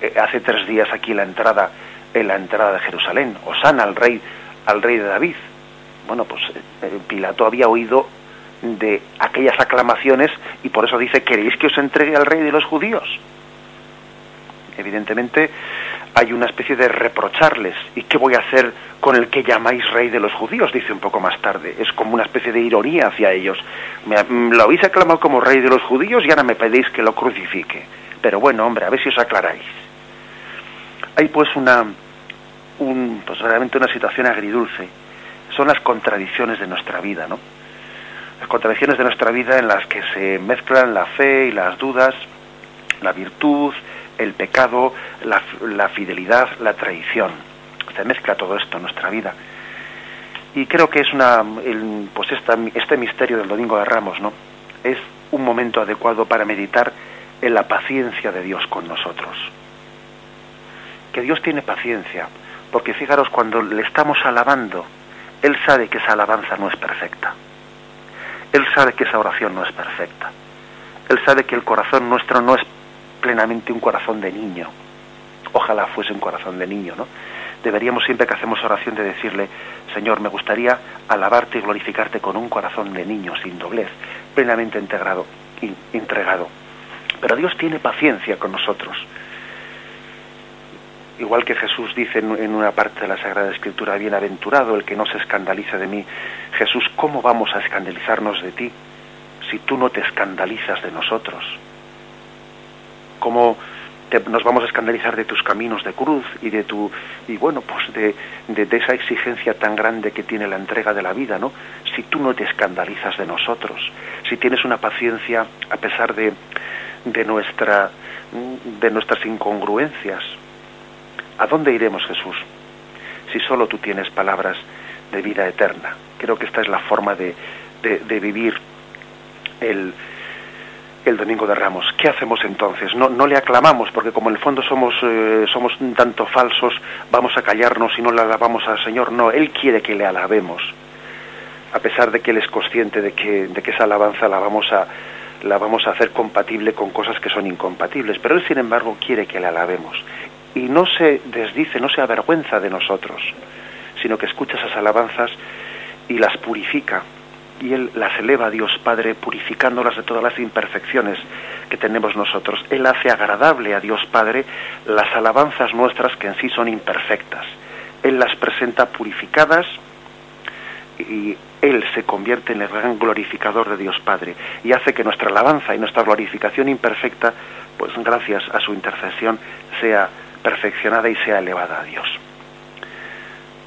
eh, hace tres días aquí en la entrada, en la entrada de Jerusalén. Osana al rey, al rey de David. Bueno, pues eh, eh, Pilato había oído de aquellas aclamaciones y por eso dice, ¿queréis que os entregue al rey de los judíos? Evidentemente, hay una especie de reprocharles. ¿Y qué voy a hacer con el que llamáis rey de los judíos? Dice un poco más tarde. Es como una especie de ironía hacia ellos. Me, mm, lo habéis aclamado como rey de los judíos y ahora me pedís que lo crucifique. Pero bueno, hombre, a ver si os aclaráis. Hay pues una, un, pues realmente una situación agridulce. Son las contradicciones de nuestra vida, ¿no? Las contradicciones de nuestra vida en las que se mezclan la fe y las dudas, la virtud, el pecado, la, fidelidad, la traición. Se mezcla todo esto en nuestra vida. Y creo que es una, pues este misterio del Domingo de Ramos, ¿no? Es un momento adecuado para meditar en la paciencia de Dios con nosotros. Que Dios tiene paciencia, porque fijaros, cuando le estamos alabando, Él sabe que esa alabanza no es perfecta. Él sabe que esa oración no es perfecta. Él sabe que el corazón nuestro no es plenamente un corazón de niño. Ojalá fuese un corazón de niño, ¿no? Deberíamos siempre que hacemos oración de decirle, Señor, me gustaría alabarte y glorificarte con un corazón de niño, sin doblez, plenamente integrado, entregado. Pero Dios tiene paciencia con nosotros. igual que Jesús dice en una parte de la Sagrada Escritura, bienaventurado el que no se escandaliza de mí. Jesús, ¿cómo vamos a escandalizarnos de ti si tú no te escandalizas de nosotros? ¿Cómo nos vamos a escandalizar de tus caminos de cruz y de tu y bueno pues de, de, esa exigencia tan grande que tiene la entrega de la vida no si tú no te escandalizas de nosotros si tienes una paciencia a pesar de de nuestra de nuestras incongruencias ¿A dónde iremos, Jesús? Si solo tú tienes palabras de vida eterna. Creo que esta es la forma de, de, vivir el, el Domingo de Ramos. ¿Qué hacemos entonces? No, no le aclamamos, porque como en el fondo somos, eh, somos un tanto falsos, vamos a callarnos y no le alabamos al Señor. No, Él quiere que le alabemos, a pesar de que Él es consciente de que, de que esa alabanza la vamos a la vamos a hacer compatible con cosas que son incompatibles, pero Él, sin embargo, quiere que le alabemos y no se desdice, no se avergüenza de nosotros, sino que escucha esas alabanzas y las purifica. Y Él las eleva a Dios Padre, purificándolas de todas las imperfecciones que tenemos nosotros. Él hace agradable a Dios Padre las alabanzas nuestras que en sí son imperfectas. Él las presenta purificadas y Él se convierte en el gran glorificador de Dios Padre y hace que nuestra alabanza y nuestra glorificación imperfecta, pues gracias a su intercesión, sea perfeccionada y sea elevada a Dios.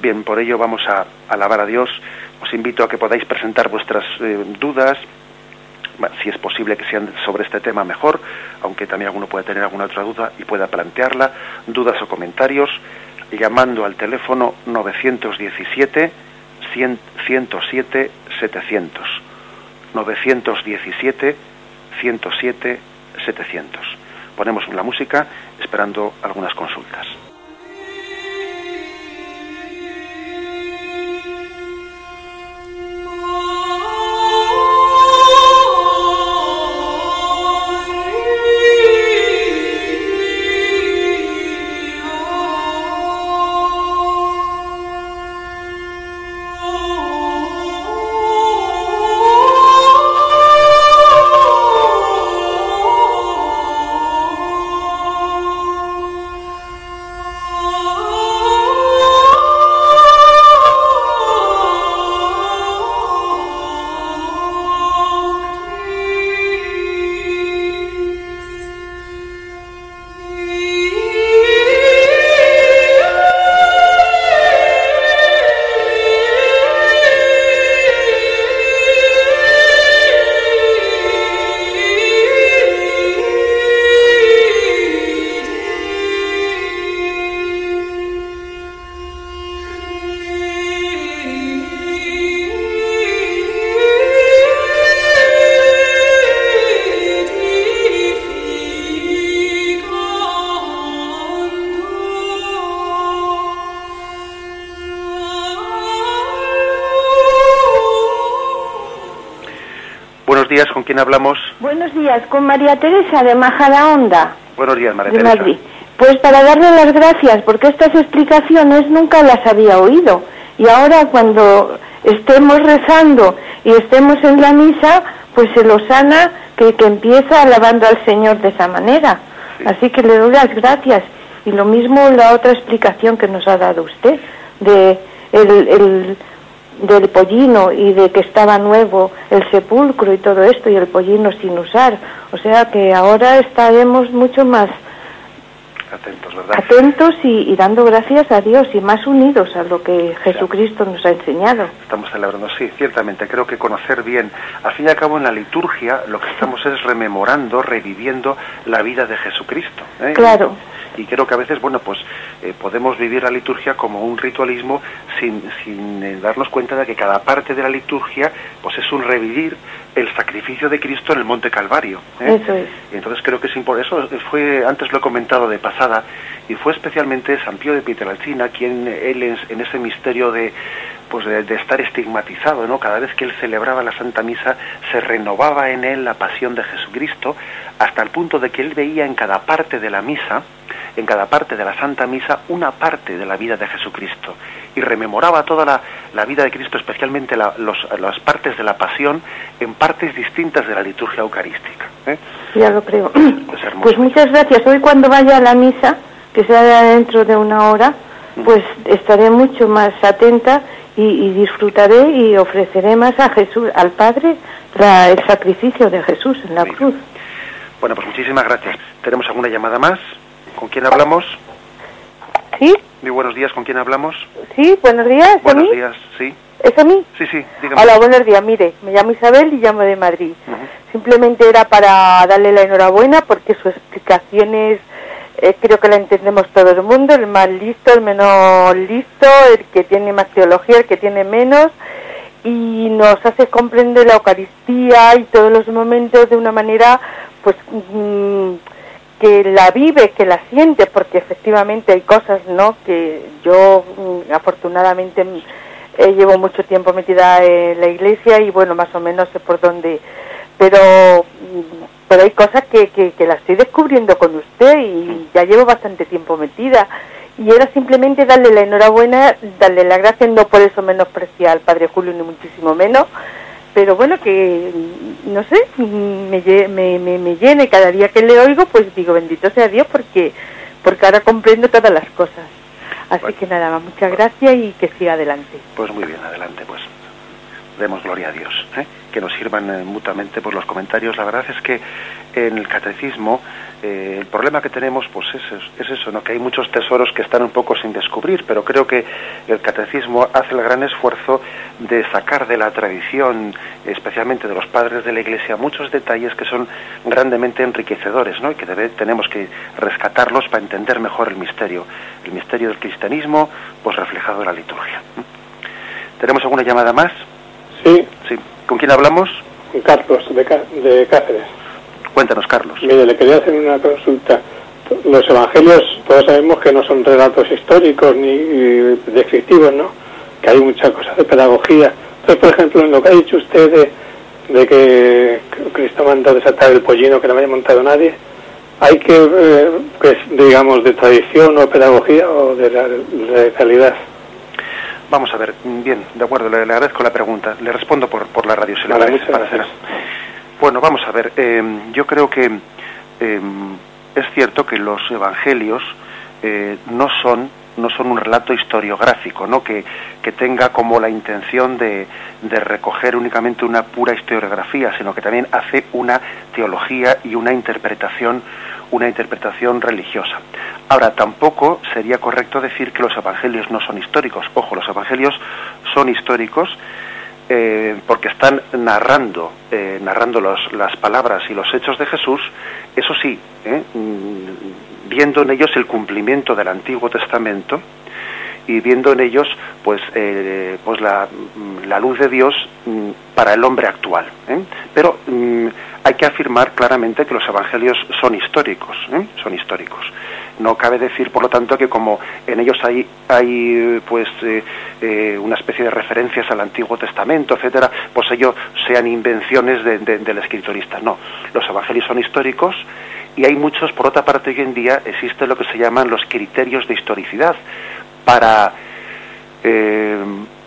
Bien, por ello vamos a alabar a Dios. Os invito a que podáis presentar vuestras eh, dudas, si es posible que sean sobre este tema mejor, aunque también alguno puede tener alguna otra duda y pueda plantearla, dudas o comentarios, llamando al teléfono 917 107 700. 917 107 700. Ponemos la música esperando algunas consultas. Quién hablamos? Buenos días, con María Teresa de Majadahonda. Buenos días, María Teresa. Madrid. Pues para darle las gracias, porque estas explicaciones nunca las había oído. Y ahora cuando estemos rezando y estemos en la misa, pues se lo sana que, que empieza alabando al Señor de esa manera. Así que le doy las gracias. Y lo mismo la otra explicación que nos ha dado usted, de el del pollino y de que estaba nuevo el sepulcro y todo esto y el pollino sin usar. O sea que ahora estaremos mucho más atentos, ¿verdad? atentos y, dando gracias a Dios y más unidos a lo que Jesucristo nos ha enseñado. Estamos celebrando, sí, ciertamente. Creo que conocer bien, al fin y al cabo en la liturgia lo que estamos es rememorando, reviviendo la vida de Jesucristo. ¿eh? Claro y creo que a veces, bueno, pues eh, podemos vivir la liturgia como un ritualismo sin, sin eh, darnos cuenta de que cada parte de la liturgia, pues es un revivir el sacrificio de Cristo en el Monte Calvario. ¿eh? Eso es. entonces creo que es importante. Eso fue, antes lo he comentado de pasada, y fue especialmente San Pío de Pietrelcina quien él en, ese misterio de pues de, de, estar estigmatizado, ¿no? Cada vez que él celebraba la Santa Misa se renovaba en él la pasión de Jesucristo hasta el punto de que él veía en cada parte de la misa en cada parte de la Santa Misa una parte de la vida de Jesucristo y rememoraba toda la, vida de Cristo, especialmente las partes de la pasión, en partes distintas de la liturgia eucarística. ¿eh? Ya lo creo. Pues muchas gracias. Hoy cuando vaya a la misa que sea dentro de una hora, pues estaré mucho más atenta y, disfrutaré y ofreceré más a Jesús, al Padre, el sacrificio de Jesús en la cruz. Bueno, pues muchísimas gracias. ¿Tenemos alguna llamada más? ¿Con quién hablamos? Sí. Muy buenos días, ¿con quién hablamos? Sí, buenos días. Buenos días, sí. ¿Es a mí? Sí, sí, dígame. Hola, buenos días. Mire, me llamo Isabel y llamo de Madrid. Simplemente era para darle la enhorabuena porque su explicación es eh, creo que la entendemos todo el mundo, el más listo, el menos listo, el que tiene más teología, el que tiene menos, y nos hace comprender la Eucaristía y todos los momentos de una manera, pues, mm, que la vive, que la siente, porque efectivamente hay cosas, ¿no?, que yo mm, afortunadamente eh, llevo mucho tiempo metida en la iglesia y bueno, más o menos sé por dónde, pero mm, pero hay cosas que, que, que la estoy descubriendo con usted y ya llevo bastante tiempo metida. Y era simplemente darle la enhorabuena, darle la gracia, no por eso menospreciar al Padre Julio, ni muchísimo menos, pero bueno, que no sé, me, me, me, me llene cada día que le oigo, pues digo, bendito sea Dios, porque, porque ahora comprendo todas las cosas. Así que nada más, muchas gracias y que siga adelante. Pues muy bien, adelante, pues demos gloria a Dios, ¿eh? que nos sirvan eh, mutuamente por los comentarios. La verdad es que en el catecismo eh, el problema que tenemos pues es, es, eso, ¿no? que hay muchos tesoros que están un poco sin descubrir, pero creo que el catecismo hace el gran esfuerzo de sacar de la tradición, especialmente de los padres de la Iglesia, muchos detalles que son grandemente enriquecedores ¿no? y que tenemos que rescatarlos para entender mejor el misterio, el misterio del cristianismo pues reflejado en la liturgia. ¿Tenemos alguna llamada más? Sí. sí. ¿Con quién hablamos? Carlos, de, Cáceres. Cuéntanos, Carlos. Mire, le quería hacer una consulta. Los evangelios, todos sabemos que no son relatos históricos ni descriptivos, ¿no? Que hay muchas cosas de pedagogía. Entonces, por ejemplo, en lo que ha dicho usted de, que Cristo mandó desatar el pollino que no había montado nadie, hay que, eh, que digamos, de tradición o pedagogía o de, de realidad. Vamos a ver, bien, de acuerdo, le, agradezco la pregunta. Le respondo por, por la radio, si le parece. Para hacer. Bueno, vamos a ver, em, yo creo que em, es cierto que los evangelios eh, no son no son un relato historiográfico, ¿no? que, que tenga como la intención de, de, recoger únicamente una pura historiografía, sino que también hace una teología y una interpretación una interpretación religiosa. Ahora, tampoco sería correcto decir que los evangelios no son históricos. Ojo, los evangelios son históricos eh, porque están narrando, eh, narrando las palabras y los hechos de Jesús, eso sí, eh, mm, viendo en ellos el cumplimiento del Antiguo Testamento y viendo en ellos pues, pues la, la, luz de Dios mm, para el hombre actual. Pero mm, hay que afirmar claramente que los evangelios son históricos, ¿eh? son históricos. No cabe decir, por lo tanto, que como en ellos hay, hay pues eh, eh, una especie de referencias al Antiguo Testamento, etcétera, pues ellos sean invenciones del escritorista. No, los evangelios son históricos y hay muchos, por otra parte, hoy en día existen lo que se llaman los criterios de historicidad para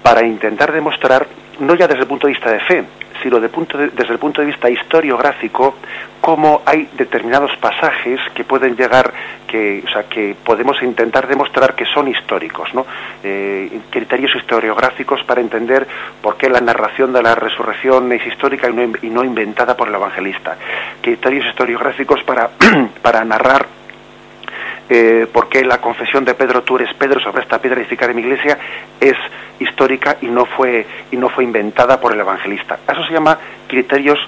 para intentar demostrar, no ya desde el punto de vista de fe, sino de punto desde el punto de vista historiográfico, cómo hay determinados pasajes que pueden llegar, que, o sea, que podemos intentar demostrar que son históricos, ¿no? Eh, criterios historiográficos para entender por qué la narración de la resurrección es histórica y no, y no inventada por el evangelista. Criterios historiográficos para, [CLEARS THROAT] para narrar eh, por qué la confesión de Pedro, tú eres Pedro, sobre esta piedra edificar en mi iglesia, es histórica y no fue, y no fue inventada por el evangelista. Eso se llama criterios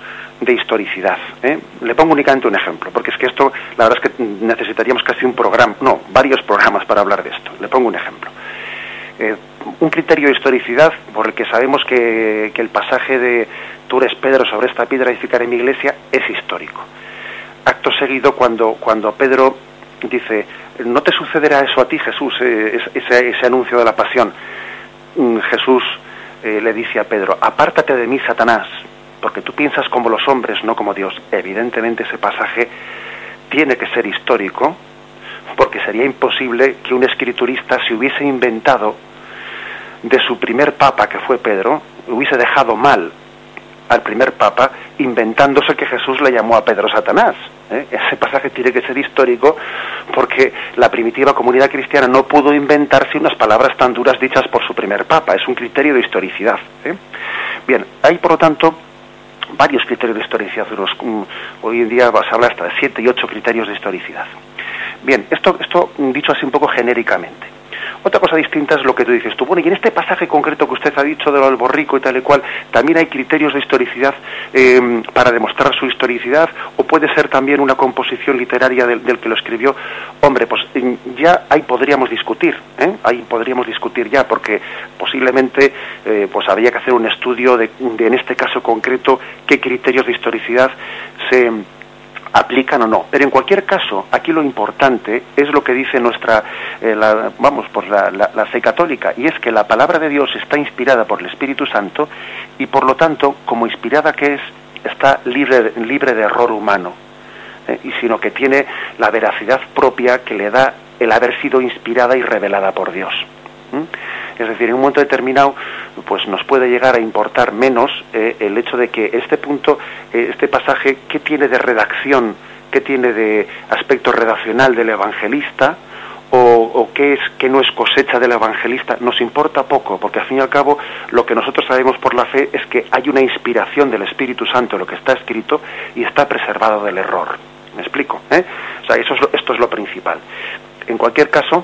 de historicidad. ¿eh? Le pongo únicamente un ejemplo, porque es que esto, la verdad es que necesitaríamos casi un programa, no, varios programas para hablar de esto. Le pongo un ejemplo. Eh, un criterio de historicidad por el que sabemos que, que el pasaje de tú eres Pedro sobre esta piedra edificar en mi iglesia es histórico. Acto seguido, cuando, cuando Pedro dice, no te sucederá eso a ti, Jesús, eh, ese, ese, anuncio de la pasión. Mm, Jesús eh, le dice a Pedro, apártate de mí, Satanás, porque tú piensas como los hombres, no como Dios. Evidentemente ese pasaje tiene que ser histórico, porque sería imposible que un escriturista se hubiese inventado de su primer papa, que fue Pedro, hubiese dejado mal al primer papa, inventándose que Jesús le llamó a Pedro Satanás ¿eh? Ese pasaje tiene que ser histórico porque la primitiva comunidad cristiana no pudo inventarse unas palabras tan duras dichas por su primer papa. Es un criterio de historicidad. ¿eh? Bien, hay por lo tanto varios criterios de historicidad. Mm, hoy en día vas a hablar hasta de siete y ocho criterios de historicidad. Bien, esto, esto dicho así un poco genéricamente. Otra cosa distinta es lo que tú dices tú. Bueno, y en este pasaje concreto que usted ha dicho de lo del borrico y tal y cual, ¿también hay criterios de historicidad eh, para demostrar su historicidad? ¿O puede ser también una composición literaria del, que lo escribió? Hombre, pues ya ahí podríamos discutir, ¿eh? Ahí podríamos discutir ya, porque posiblemente eh, pues habría que hacer un estudio de, en este caso concreto, qué criterios de historicidad se aplican o no. Pero en cualquier caso, aquí lo importante es lo que dice nuestra, eh, vamos, por la, la, fe católica, y es que la palabra de Dios está inspirada por el Espíritu Santo y por lo tanto, como inspirada que es, está libre, libre de error humano, eh, y sino que tiene la veracidad propia que le da el haber sido inspirada y revelada por Dios. Es decir, en un momento determinado, pues nos puede llegar a importar menos eh, el hecho de que este punto, eh, este pasaje, ¿qué tiene de redacción? ¿Qué tiene de aspecto redaccional del evangelista? O, qué es que no es cosecha del evangelista, nos importa poco, porque al fin y al cabo lo que nosotros sabemos por la fe es que hay una inspiración del Espíritu Santo en lo que está escrito y está preservado del error. ¿Me explico? Eh? O sea, eso esto es lo principal. En cualquier caso,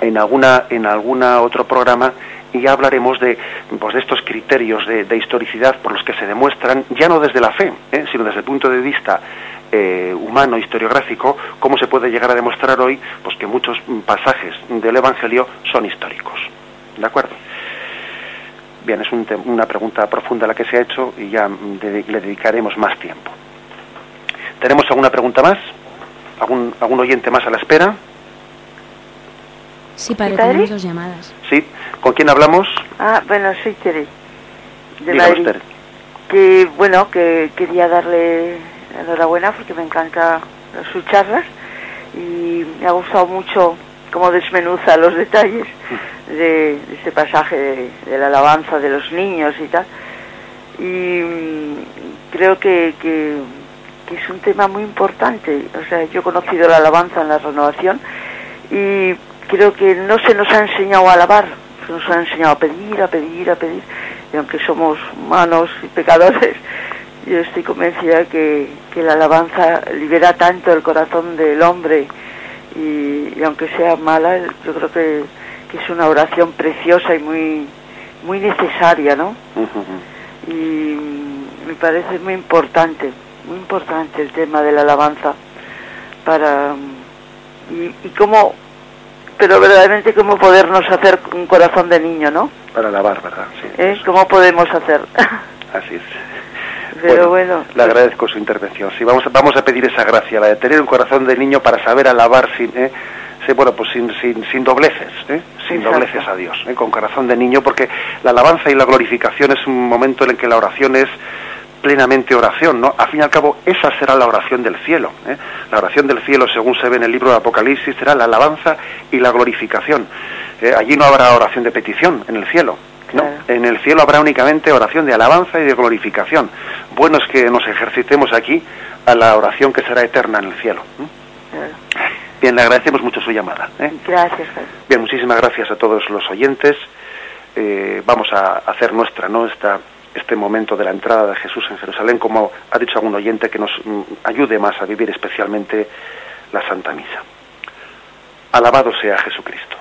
en alguna en alguna otro programa y hablaremos de, pues, de estos criterios de, historicidad por los que se demuestran, ya no desde la fe, ¿eh? sino desde el punto de vista eh, humano, historiográfico, cómo se puede llegar a demostrar hoy pues, que muchos pasajes del Evangelio son históricos. ¿De acuerdo? Bien, es una pregunta profunda la que se ha hecho y ya le dedicaremos más tiempo. ¿Tenemos alguna pregunta más? ¿Algún, algún oyente más a la espera? Sí, padre, tenemos dos llamadas. Sí, ¿con quién hablamos? Ah, bueno, soy Tere, de Madrid. Que, bueno, que quería darle enhorabuena porque me encanta sus charlas y me ha gustado mucho cómo desmenuza los detalles de, este pasaje de, la alabanza de los niños y tal. Y mm, creo que, que, que, es un tema muy importante. O sea, yo he conocido la alabanza en la renovación y creo que no se nos ha enseñado a alabar, se nos ha enseñado a pedir, a pedir, a pedir, y aunque somos humanos y pecadores, [LAUGHS] yo estoy convencida que, que la alabanza libera tanto el corazón del hombre y, aunque sea mala, yo creo que, que, es una oración preciosa y muy, muy necesaria, ¿no? Y me parece muy importante, muy importante el tema de la alabanza para... Y, y cómo pero verdaderamente cómo podernos hacer un corazón de niño, ¿no? Para alabar, ¿verdad? Sí. ¿Eh? ¿Cómo podemos hacer? [LAUGHS] Así es. Pero bueno, le agradezco su intervención. Sí, vamos, vamos a pedir esa gracia, la de tener un corazón de niño para saber alabar sin, ¿eh? sí, bueno, pues sin, sin, sin dobleces, ¿eh? sin dobleces a Dios, ¿eh? con corazón de niño, porque la alabanza y la glorificación es un momento en el que la oración es plenamente oración, ¿no? Al fin y al cabo, esa será la oración del cielo. ¿eh? La oración del cielo, según se ve en el libro de Apocalipsis, será la alabanza y la glorificación. ¿eh? allí no habrá oración de petición en el cielo. ¿no? En el cielo habrá únicamente oración de alabanza y de glorificación. Bueno es que nos ejercitemos aquí a la oración que será eterna en el cielo. Bien, le agradecemos mucho su llamada. ¿eh? Gracias. Bien, muchísimas gracias a todos los oyentes. vamos a hacer nuestra, ¿no? Esta este momento de la entrada de Jesús en Jerusalén, como ha dicho algún oyente, que nos mm, ayude más a vivir especialmente la Santa Misa. Alabado sea Jesucristo.